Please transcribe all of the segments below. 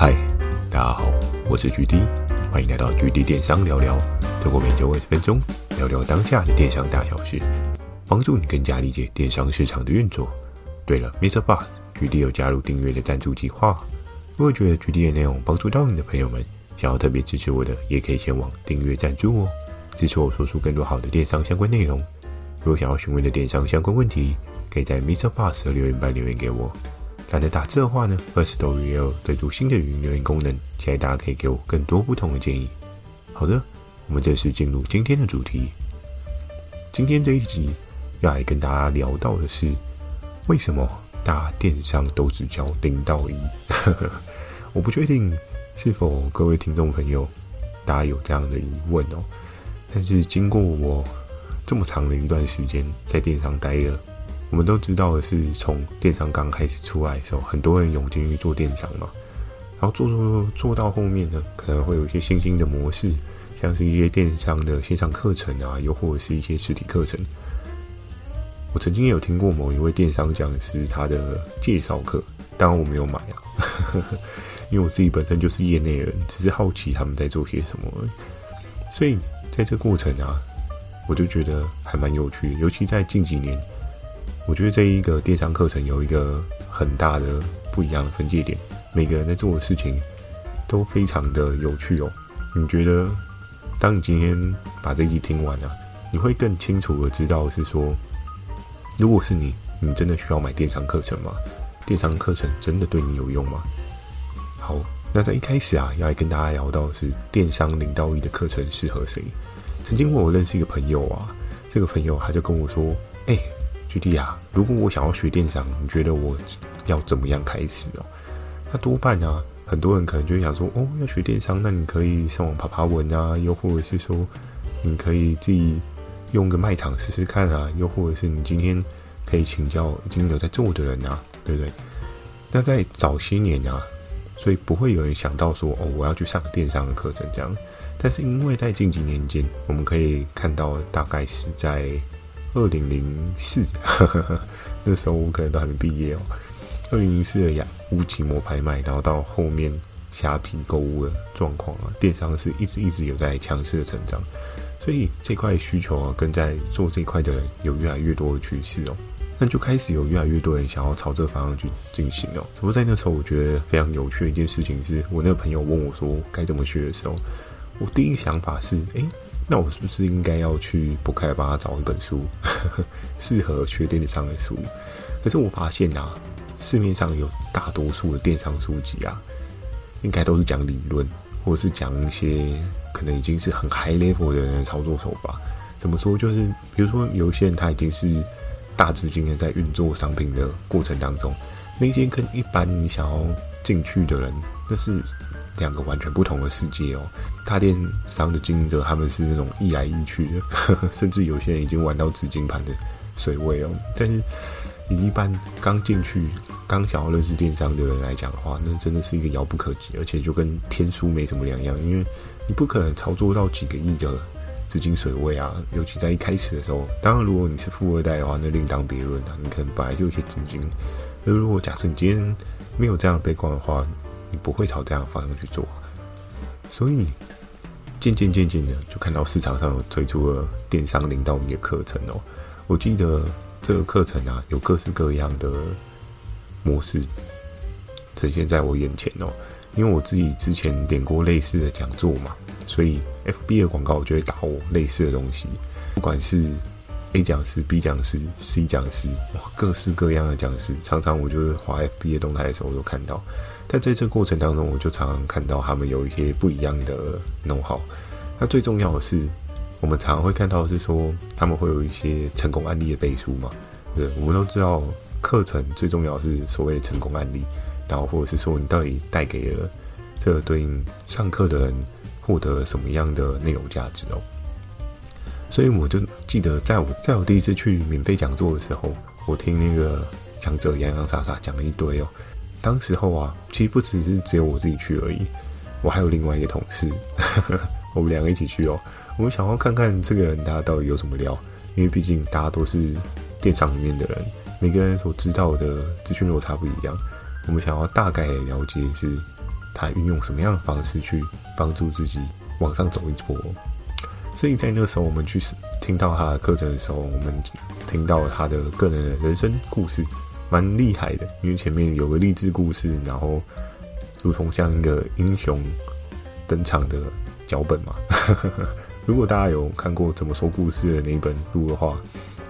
嗨，大家好，我是 GD，欢迎来到 GD 电商聊聊。透过每周二十分钟，聊聊当下的电商大小事，帮助你更加理解电商市场的运作。对了，Mr. Boss GD 有加入订阅的赞助计划。如果觉得 GD 的内容帮助到你的朋友们，想要特别支持我的，也可以前往订阅赞助哦，支持我说出更多好的电商相关内容。如果想要询问的电商相关问题，可以在 Mr. Boss 的留言板留言给我。懒得打字的话呢，Firstory 也有推出新的语音留言功能，期待大家可以给我更多不同的建议。好的，我们正式进入今天的主题。今天这一集要来跟大家聊到的是，为什么大电商都只教零到一？我不确定是否各位听众朋友大家有这样的疑问哦。但是经过我这么长的一段时间在电商待了。我们都知道的是，从电商刚开始出来的时候，很多人涌进去做电商嘛，然后做做做做到后面呢，可能会有一些新兴的模式，像是一些电商的线上课程啊，又或者是一些实体课程。我曾经也有听过某一位电商讲师他的介绍课，当然我没有买啊，因为我自己本身就是业内人，只是好奇他们在做些什么。所以在这过程啊，我就觉得还蛮有趣的，尤其在近几年。我觉得这一个电商课程有一个很大的不一样的分界点，每个人在做的事情都非常的有趣哦。你觉得，当你今天把这一集听完啊，你会更清楚的知道是说，如果是你，你真的需要买电商课程吗？电商课程真的对你有用吗？好，那在一开始啊，要来跟大家聊到的是电商零到一的课程适合谁？曾经我认识一个朋友啊，这个朋友他就跟我说，哎、举例啊，如果我想要学电商，你觉得我要怎么样开始哦？那多半啊，很多人可能就会想说，哦，要学电商，那你可以上网爬爬文啊，又或者是说，你可以自己用个卖场试试看啊，又或者是你今天可以请教已经有在做的人啊，对不对？那在早些年啊，所以不会有人想到说，哦，我要去上电商的课程这样。但是因为在近几年间，我们可以看到大概是在。二零零四，那时候我可能都还没毕业哦。二零零四的雅乌奇摩拍卖，然后到后面虾皮购物的状况啊，电商是一直一直有在强势的成长，所以这块需求啊，跟在做这块的人有越来越多的趋势哦。那就开始有越来越多人想要朝这个方向去进行哦。不过在那时候，我觉得非常有趣的一件事情是，我那个朋友问我说该怎么学的时候，我第一个想法是，哎。那我是不是应该要去博客来帮他找一本书，适合学电商的书？可是我发现啊，市面上有大多数的电商书籍啊，应该都是讲理论，或者是讲一些可能已经是很 high level 的人的操作手法。怎么说？就是比如说，有一些人他已经是大资金的在运作商品的过程当中，那些跟一般你想要进去的人，那是。两个完全不同的世界哦，大电商的经营者他们是那种一来一去的，呵呵，甚至有些人已经玩到紫金盘的水位哦。但是你一般刚进去、刚想要认识电商的人来讲的话，那真的是一个遥不可及，而且就跟天书没什么两样，因为你不可能操作到几个亿的资金水位啊。尤其在一开始的时候，当然如果你是富二代的话，那另当别论啊，你可能本来就有些资金。而如果假设你今天没有这样的背景的话，你不会朝这样的方向去做，所以渐渐渐渐的就看到市场上有推出了电商零到一的课程哦。我记得这个课程啊，有各式各样的模式呈现在我眼前哦。因为我自己之前点过类似的讲座嘛，所以 FB 的广告我就会打我类似的东西，不管是 A 讲师、B 讲师、C 讲师，哇，各式各样的讲师，常常我就是滑 FB 的动态的时候，我都看到。但在这过程当中，我就常常看到他们有一些不一样的弄好。那最重要的是，我们常常会看到是说，他们会有一些成功案例的背书嘛。对，我们都知道课程最重要是所谓的成功案例，然后或者是说你到底带给了这个对应上课的人获得什么样的内容价值哦。所以我就记得，在我在我第一次去免费讲座的时候，我听那个讲者洋洋洒洒讲了一堆哦。当时候啊，其实不只是只有我自己去而已，我还有另外一个同事，呵呵，我们两个一起去哦。我们想要看看这个人他到底有什么料，因为毕竟大家都是电商里面的人，每个人所知道的资讯落差不一样。我们想要大概了解是他运用什么样的方式去帮助自己往上走一波。所以在那时候，我们去听到他的课程的时候，我们听到他的个人的人生故事，蛮厉害的。因为前面有个励志故事，然后如同像一个英雄登场的脚本嘛。如果大家有看过怎么说故事的那一本书的话，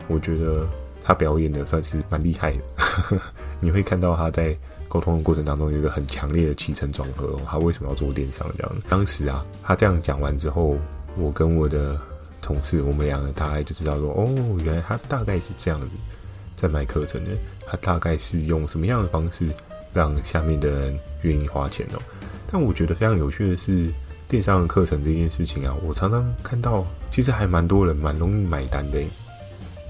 我觉得他表演的算是蛮厉害的。你会看到他在沟通的过程当中有一个很强烈的起承转合。他为什么要做电商这样？当时啊，他这样讲完之后。我跟我的同事，我们两个大概就知道说，哦，原来他大概是这样子在卖课程的。他大概是用什么样的方式让下面的人愿意花钱哦？但我觉得非常有趣的是，电商的课程这件事情啊，我常常看到，其实还蛮多人蛮容易买单的。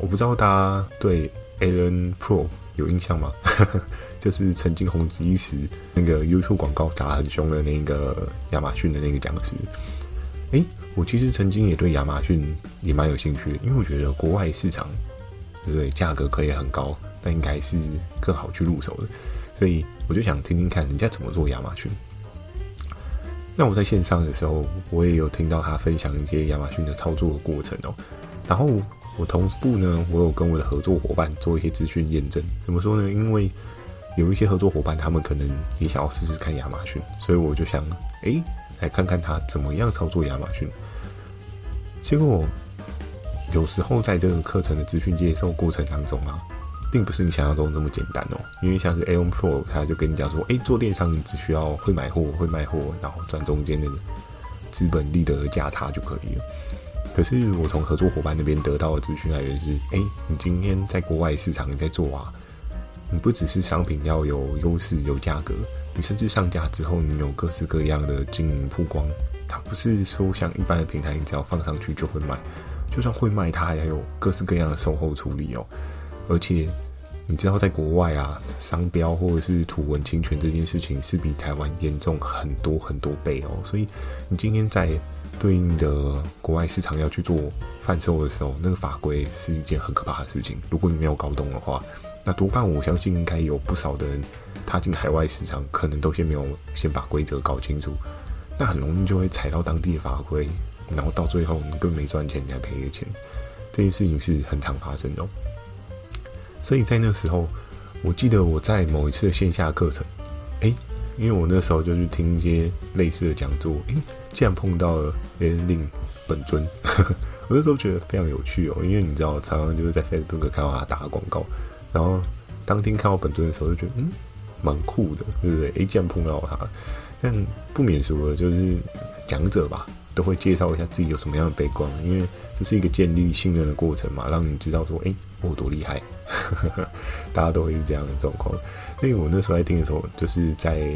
我不知道大家对 Alan Pro 有印象吗？就是曾经红极一时那个 YouTube 广告打很凶的那个亚马逊的那个讲师。诶，我其实曾经也对亚马逊也蛮有兴趣的，因为我觉得国外市场，对不对？价格可以很高，但应该是更好去入手的，所以我就想听听看人家怎么做亚马逊。那我在线上的时候，我也有听到他分享一些亚马逊的操作的过程哦。然后我同步呢，我有跟我的合作伙伴做一些资讯验证。怎么说呢？因为有一些合作伙伴，他们可能也想要试试看亚马逊，所以我就想，诶。来看看他怎么样操作亚马逊。结果有时候在这个课程的资讯接受过程当中啊，并不是你想象中这么简单哦。因为像是 Aon Pro，他就跟你讲说，诶，做电商你只需要会买货、会卖货，然后赚中间的资本利得价差就可以了。可是我从合作伙伴那边得到的资讯来源是，诶，你今天在国外市场你在做啊，你不只是商品要有优势、有价格。你甚至上架之后，你有各式各样的经营曝光，它不是说像一般的平台，你只要放上去就会卖，就算会卖，它还有各式各样的售后处理哦。而且你知道，在国外啊，商标或者是图文侵权这件事情是比台湾严重很多很多倍哦。所以你今天在对应的国外市场要去做贩售的时候，那个法规是一件很可怕的事情。如果你没有搞懂的话，那多半我相信应该有不少的人。踏进海外市场，可能都先没有先把规则搞清楚，那很容易就会踩到当地的法规，然后到最后你根本没赚钱，你还赔了钱。这件事情是很常发生的喔。所以在那时候，我记得我在某一次的线下课程，诶，因为我那时候就去听一些类似的讲座，诶，竟然碰到了 Link 本尊，我那时候觉得非常有趣哦，因为你知道，常常就是在 Facebook 看到他打广告，然后当天看到本尊的时候，就觉得嗯。蛮酷的，对不对？诶，竟然碰到他，但不免俗的，就是讲者吧，都会介绍一下自己有什么样的背光，因为这是一个建立信任的过程嘛，让你知道说，诶，我多厉害，大家都会是这样的状况。所以我那时候在听的时候，就是在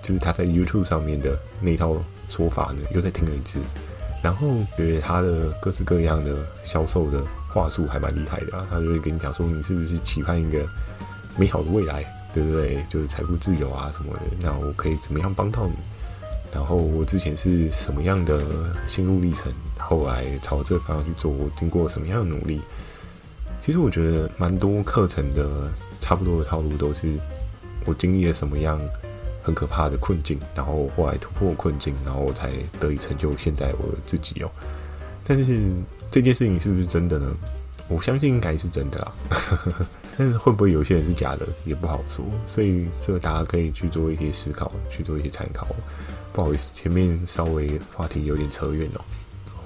就是他在 YouTube 上面的那套说法呢，又再听了一次，然后觉得他的各式各样的销售的话术还蛮厉害的啊，他就会跟你讲说，你是不是期盼一个美好的未来？对不对？就是财富自由啊什么的，那我可以怎么样帮到你？然后我之前是什么样的心路历程？后来朝这个方向去做，我经过什么样的努力？其实我觉得蛮多课程的差不多的套路都是我经历了什么样很可怕的困境，然后后来突破困境，然后我才得以成就现在我自己哦。但是这件事情是不是真的呢？我相信应该是真的啊。但是会不会有些人是假的，也不好说。所以这个大家可以去做一些思考，去做一些参考。不好意思，前面稍微话题有点扯远了。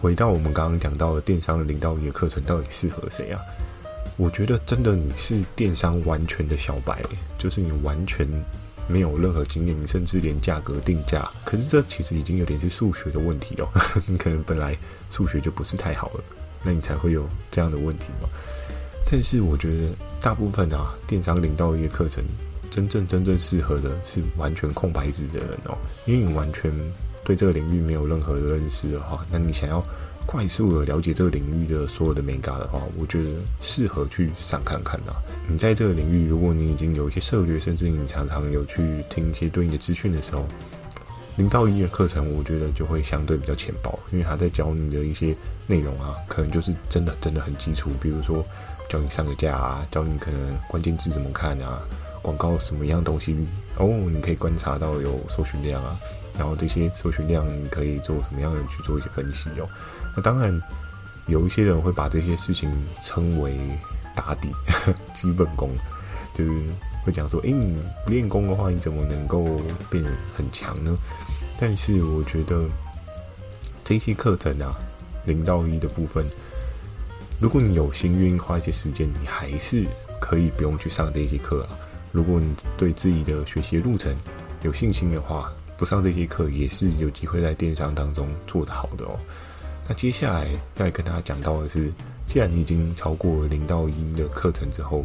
回到我们刚刚讲到的电商的零到一的课程，到底适合谁啊？我觉得真的你是电商完全的小白，就是你完全没有任何经验，你甚至连价格定价，可是这其实已经有点是数学的问题哦。你可能本来数学就不是太好了，那你才会有这样的问题嘛。但是我觉得大部分啊，电商零到一的课程，真正真正适合的是完全空白纸的人哦，因为你完全对这个领域没有任何的认识的话，那你想要快速的了解这个领域的所有的美感的话，我觉得适合去上看看啊。你在这个领域，如果你已经有一些策略，甚至你常常有去听一些对应的资讯的时候，零到一的课程，我觉得就会相对比较浅薄，因为他在教你的一些内容啊，可能就是真的真的很基础，比如说。教你上个架啊，教你可能关键字怎么看啊，广告什么样东西哦，你可以观察到有搜寻量啊，然后这些搜寻量你可以做什么样的去做一些分析哦。那当然，有一些人会把这些事情称为打底 基本功，就是会讲说，诶，你不练功的话，你怎么能够变得很强呢？但是我觉得这些课程啊，零到一的部分，如果你有心愿意花一些时间，你还是可以不用去上这些课啊。如果你对自己的学习路程有信心的话，不上这些课也是有机会在电商当中做得好的哦。那接下来要跟大家讲到的是，既然你已经超过零到一的课程之后，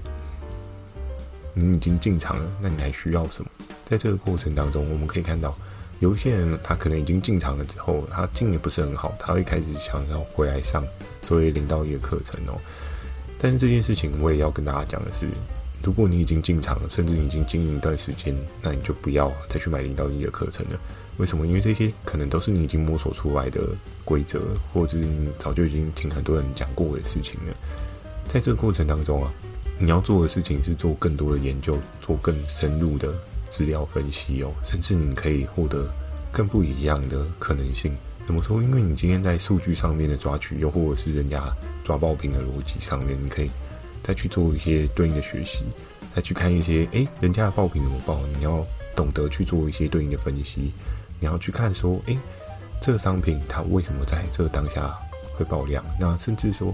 你已经进场了，那你还需要什么？在这个过程当中，我们可以看到。有一些人，他可能已经进场了之后，他进的不是很好，他会开始想要回来上所谓零到一的课程哦。但是这件事情，我也要跟大家讲的是，如果你已经进场了，甚至你已经经营一段时间，那你就不要再去买零到一的课程了。为什么？因为这些可能都是你已经摸索出来的规则，或者是你早就已经听很多人讲过的事情了。在这个过程当中啊，你要做的事情是做更多的研究，做更深入的。资料分析哦，甚至你可以获得更不一样的可能性。怎么说？因为你今天在数据上面的抓取，又或者是人家抓爆品的逻辑上面，你可以再去做一些对应的学习，再去看一些诶，人家的爆品怎么爆？你要懂得去做一些对应的分析。你要去看说，诶，这个商品它为什么在这个当下会爆量？那甚至说，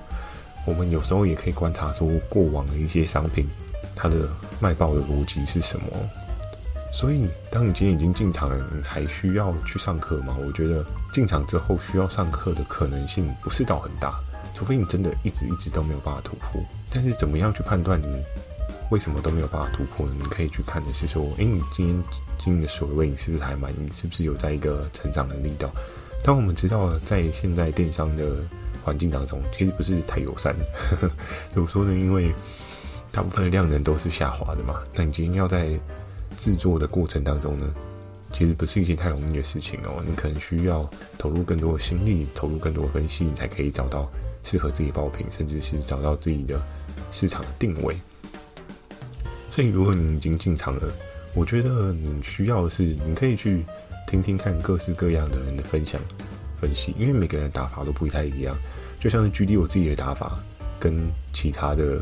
我们有时候也可以观察说，过往的一些商品它的卖爆的逻辑是什么？所以，当你今天已经进场了，你还需要去上课吗？我觉得进场之后需要上课的可能性不是到很大，除非你真的一直一直都没有办法突破。但是，怎么样去判断你为什么都没有办法突破呢？你可以去看的是说，诶，你今天经营的水位你是不是还满意？是不是有在一个成长的力道？当我们知道在现在电商的环境当中，其实不是太友善。怎么说呢？因为大部分的量能都是下滑的嘛。那你今天要在制作的过程当中呢，其实不是一件太容易的事情哦。你可能需要投入更多的心力，投入更多的分析，你才可以找到适合自己爆品，甚至是找到自己的市场定位。所以，如果你已经进场了，我觉得你需要的是，你可以去听听看各式各样的人的分享、分析，因为每个人的打法都不太一样。就像是举例我自己的打法，跟其他的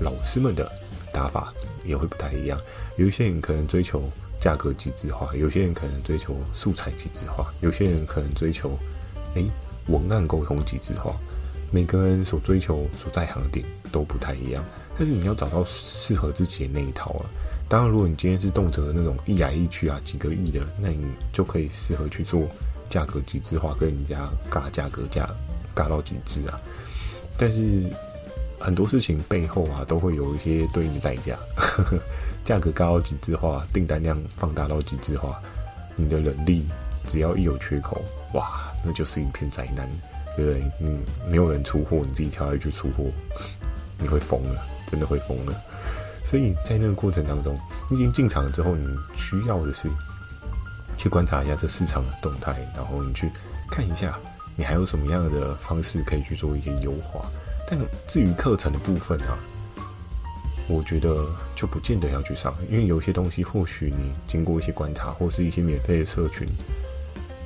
老师们的。打法也会不太一样，有一些人可能追求价格极致化，有些人可能追求素材极致化，有些人可能追求诶文案沟通极致化。每个人所追求所在行的点都不太一样，但是你要找到适合自己的那一套啊。当然，如果你今天是动辄的那种一来一去啊几个亿的，那你就可以适合去做价格极致化，跟人家尬价格价尬到极致啊。但是。很多事情背后啊，都会有一些对应的代价。价格高到极致化，订单量放大到极致化，你的人力只要一有缺口，哇，那就是一片灾难，对不对？嗯，没有人出货，你自己跳下去出货，你会疯了，真的会疯了。所以在那个过程当中，你已经进场了之后，你需要的是去观察一下这市场的动态，然后你去看一下，你还有什么样的方式可以去做一些优化。但至于课程的部分啊，我觉得就不见得要去上，因为有些东西或许你经过一些观察，或是一些免费的社群，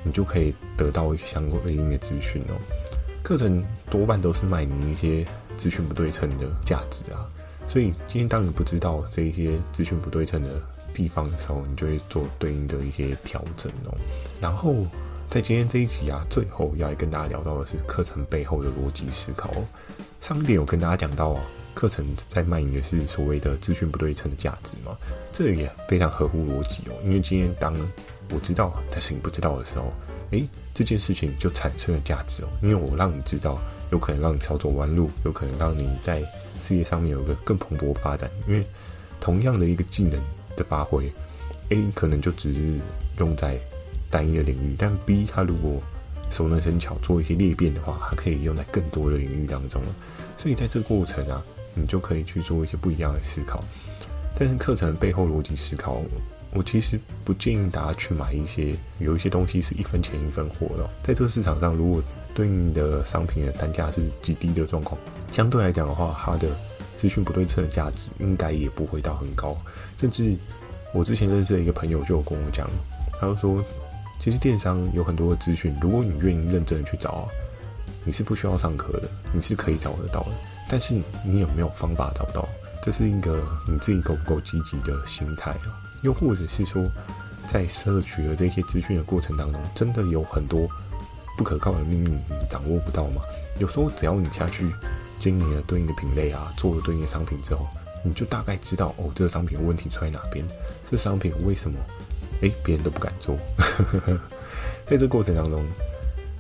你就可以得到一些相关的资讯哦。课程多半都是卖你一些资讯不对称的价值啊，所以今天当你不知道这一些资讯不对称的地方的时候，你就会做对应的一些调整哦，然后。在今天这一集啊，最后要来跟大家聊到的是课程背后的逻辑思考。上一点有跟大家讲到啊，课程在卖你的是所谓的资讯不对称的价值嘛，这也非常合乎逻辑哦。因为今天当我知道，但是你不知道的时候，诶，这件事情就产生了价值哦。因为我让你知道，有可能让你少走弯路，有可能让你在事业上面有个更蓬勃发展。因为同样的一个技能的发挥，A 可能就只是用在。单一的领域，但 B 它如果熟能生巧，做一些裂变的话，它可以用在更多的领域当中了。所以在这个过程啊，你就可以去做一些不一样的思考。但是课程背后逻辑思考，我其实不建议大家去买一些有一些东西是一分钱一分货的。在这个市场上，如果对应的商品的单价是极低的状况，相对来讲的话，它的资讯不对称的价值应该也不会到很高。甚至我之前认识的一个朋友就有跟我讲，他就说，其实电商有很多的资讯，如果你愿意认真的去找，你是不需要上课的，你是可以找得到的。但是你有没有方法找到？这是一个你自己够不够积极的心态哦。又或者是说，在摄取了这些资讯的过程当中，真的有很多不可靠的秘密你掌握不到吗？有时候只要你下去经营了对应的品类啊，做了对应的商品之后，你就大概知道哦，这个商品的问题出在哪边，这商品为什么？诶，别人都不敢做，在这过程当中，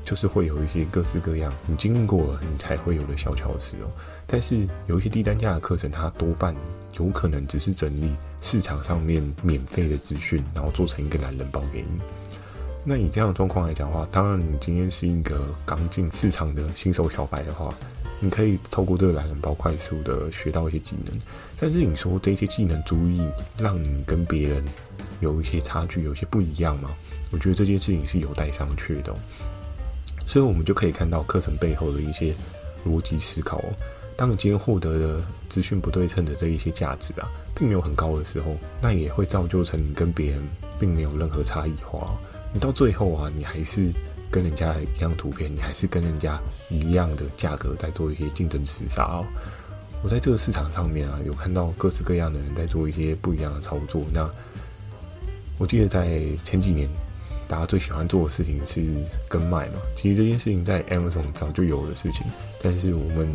就是会有一些各式各样你经历过了，你才会有的小巧思哦。但是有一些低单价的课程，它多半有可能只是整理市场上面免费的资讯，然后做成一个懒人包给你。那以这样的状况来讲的话，当然你今天是一个刚进市场的新手小白的话，你可以透过这个懒人包快速的学到一些技能。但是你说这些技能足以让你跟别人有一些差距，有些不一样吗？我觉得这件事情是有待商榷的。所以，我们就可以看到课程背后的一些逻辑思考哦。当你今天获得的资讯不对称的这一些价值啊，并没有很高的时候，那也会造就成你跟别人并没有任何差异化。你到最后啊，你还是跟人家一样图片，你还是跟人家一样的价格在做一些竞争厮杀哦。我在这个市场上面啊，有看到各式各样的人在做一些不一样的操作。那我记得在前几年，大家最喜欢做的事情是跟卖嘛。其实这件事情在 Amazon 早就有的事情，但是我们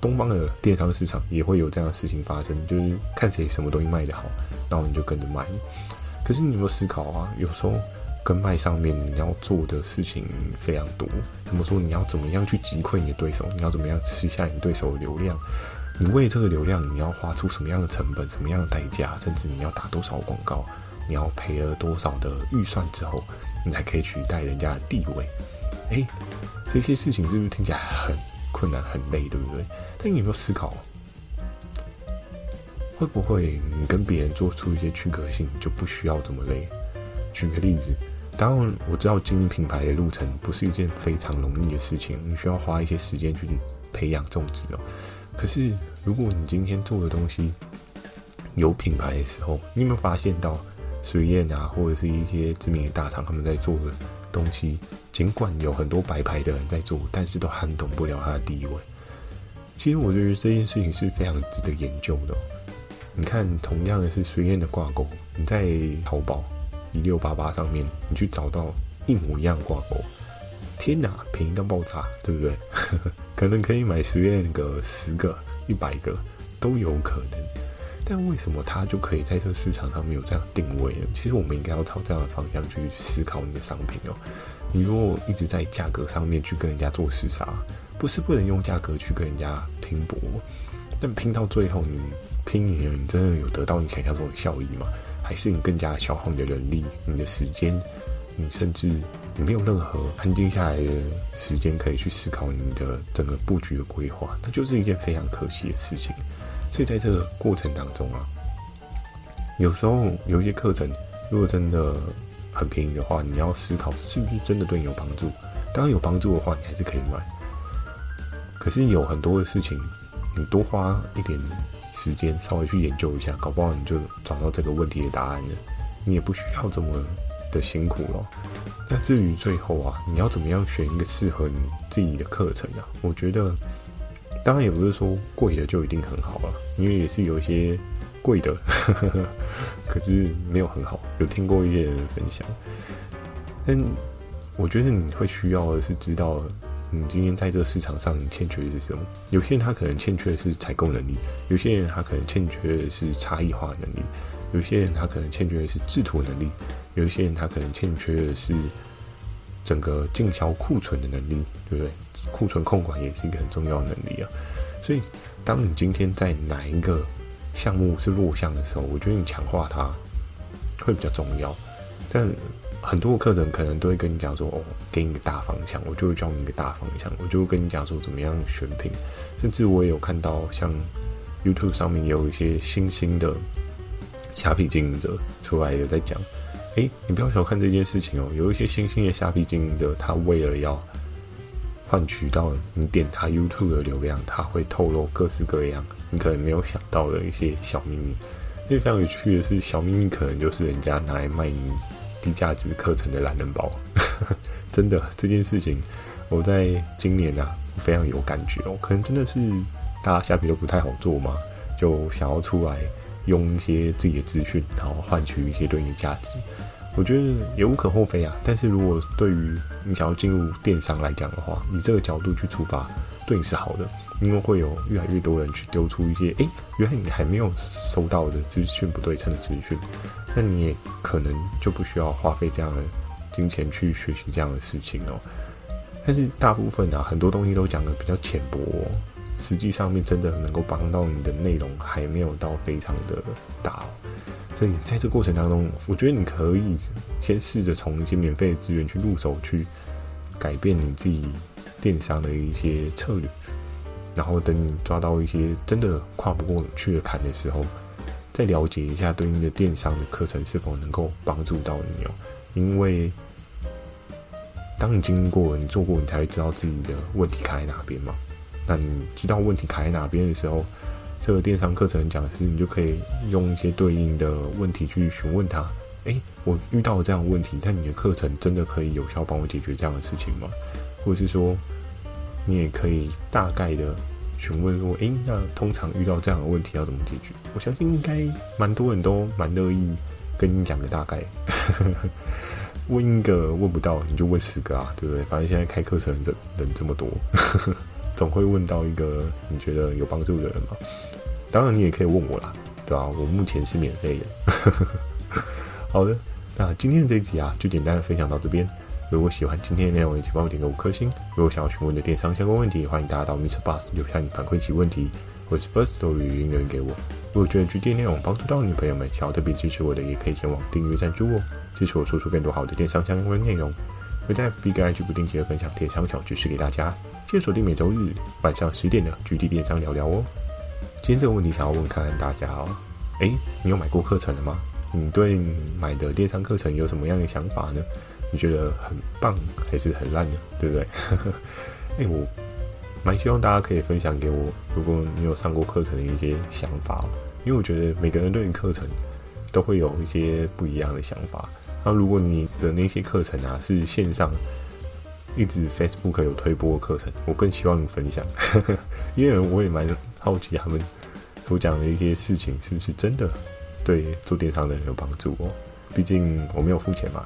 东方的电商市场也会有这样的事情发生，就是看谁什么东西卖得好，然后你就跟着卖。可是你有没有思考啊？有时候跟卖上面你要做的事情非常多。怎么说？你要怎么样去击溃你的对手？你要怎么样吃下你对手的流量？你为这个流量，你要花出什么样的成本、什么样的代价，甚至你要打多少广告，你要赔了多少的预算之后，你才可以取代人家的地位？诶，这些事情是不是听起来很困难、很累，对不对？但你有没有思考，会不会你跟别人做出一些区隔性，就不需要这么累？举个例子，当然我知道经营品牌的路程不是一件非常容易的事情，你需要花一些时间去培养种植哦。可是，如果你今天做的东西有品牌的时候，你有没有发现到水燕啊，或者是一些知名的大厂他们在做的东西，尽管有很多白牌的人在做，但是都撼动不了它的地位。其实我觉得这件事情是非常值得研究的。你看，同样的是水燕的挂钩，你在淘宝一六八八上面，你去找到一模一样挂钩。天哪，便宜到爆炸，对不对？可能可以买随便个十个、一百个都有可能。但为什么它就可以在这个市场上面有这样定位呢？其实我们应该要朝这样的方向去思考你的商品哦。你如果一直在价格上面去跟人家做厮杀，不是不能用价格去跟人家拼搏，但拼到最后，你拼赢了，你真的有得到你想象中的效益吗？还是你更加消耗你的人力、你的时间，你甚至？你没有任何安静下来的时间可以去思考你的整个布局的规划，那就是一件非常可惜的事情。所以在这个过程当中啊，有时候有一些课程，如果真的很便宜的话，你要思考是不是真的对你有帮助。当然有帮助的话，你还是可以买。可是有很多的事情，你多花一点时间稍微去研究一下，搞不好你就找到这个问题的答案了。你也不需要这么的辛苦了。那至于最后啊，你要怎么样选一个适合你自己的课程啊？我觉得，当然也不是说贵的就一定很好啊，因为也是有一些贵的，呵呵，可是没有很好。有听过一些人分享，但我觉得你会需要的是知道，你今天在这个市场上你欠缺的是什么。有些人他可能欠缺的是采购能力，有些人他可能欠缺的是差异化能力，有些人他可能欠缺的是制图能力。有一些人他可能欠缺的是整个进销库存的能力，对不对？库存控管也是一个很重要的能力啊。所以，当你今天在哪一个项目是弱项的时候，我觉得你强化它会比较重要。但很多客人可能都会跟你讲说：“哦，给你个大方向，我就会教你一个大方向，我就会跟你讲说怎么样选品。”甚至我也有看到像 YouTube 上面有一些新兴的虾皮经营者出来的在讲。诶，你不要小看这件事情哦。有一些新兴的虾皮经营者，他为了要换取到你点他 YouTube 的流量，他会透露各式各样你可能没有想到的一些小秘密。因为非常有趣的是，小秘密可能就是人家拿来卖你低价值课程的懒人包。真的这件事情，我在今年啊非常有感觉哦。可能真的是大家下笔都不太好做嘛，就想要出来用一些自己的资讯，然后换取一些对应的价值。我觉得也无可厚非啊。但是如果对于你想要进入电商来讲的话，以这个角度去出发，对你是好的，因为会有越来越多人去丢出一些，诶，原来你还没有收到的资讯不对称的资讯，那你也可能就不需要花费这样的金钱去学习这样的事情哦。但是大部分啊，很多东西都讲得比较浅薄哦，实际上面真的能够帮到你的内容还没有到非常的大。所以在这过程当中，我觉得你可以先试着从一些免费的资源去入手，去改变你自己电商的一些策略。然后等你抓到一些真的跨不过去的坎的时候，再了解一下对应的电商的课程是否能够帮助到你哦。因为当你经过、你做过，你才会知道自己的问题卡在哪边嘛。那你知道问题卡在哪边的时候，这个电商课程讲师你就可以用一些对应的问题去询问他。诶，我遇到了这样的问题，但你的课程真的可以有效帮我解决这样的事情吗？或者是说，你也可以大概的询问说，诶，那通常遇到这样的问题要怎么解决？我相信应该蛮多人都蛮乐意跟你讲个大概。问一个问不到，你就问十个啊，对不对？反正现在开课程的人这么多，总会问到一个你觉得有帮助的人嘛。当然，你也可以问我啦，对吧？我目前是免费的。好的，那今天的这一集啊，就简单的分享到这边。如果喜欢今天的内容，也请帮我点个五颗星。如果想要询问的电商相关问题，欢迎大家到 MixerBox 留下你反馈其问题，或是 Firstory 语音留言给我。如果觉得 GD 内容帮助到你的朋友们，想要特别支持我的，也可以前往订阅赞助哦，支持我说出更多好的电商相关内容。会在 FB 跟 IG 不定期的分享电商小知识给大家，记得锁定每周日晚上十点的 GD 电商聊聊哦。今天这个问题想要问看看大家哦，诶，你有买过课程了吗？你对买的电商课程有什么样的想法呢？你觉得很棒还是很烂呢？对不对？哎，我蛮希望大家可以分享给我，如果你有上过课程的一些想法哦，因为我觉得每个人对于课程都会有一些不一样的想法。那如果你的那些课程啊是线上，一直 Facebook 有推播课程，我更希望你分享，因为我也蛮好奇他们所讲的一些事情是不是真的对做电商的人有帮助哦。毕竟我没有付钱嘛，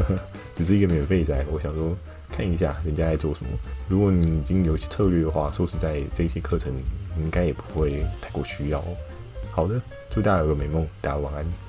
只是一个免费仔。我想说看一下人家在做什么。如果你已经有些策略的话，说实在，这些课程应该也不会太过需要。好的，祝大家有个美梦，大家晚安。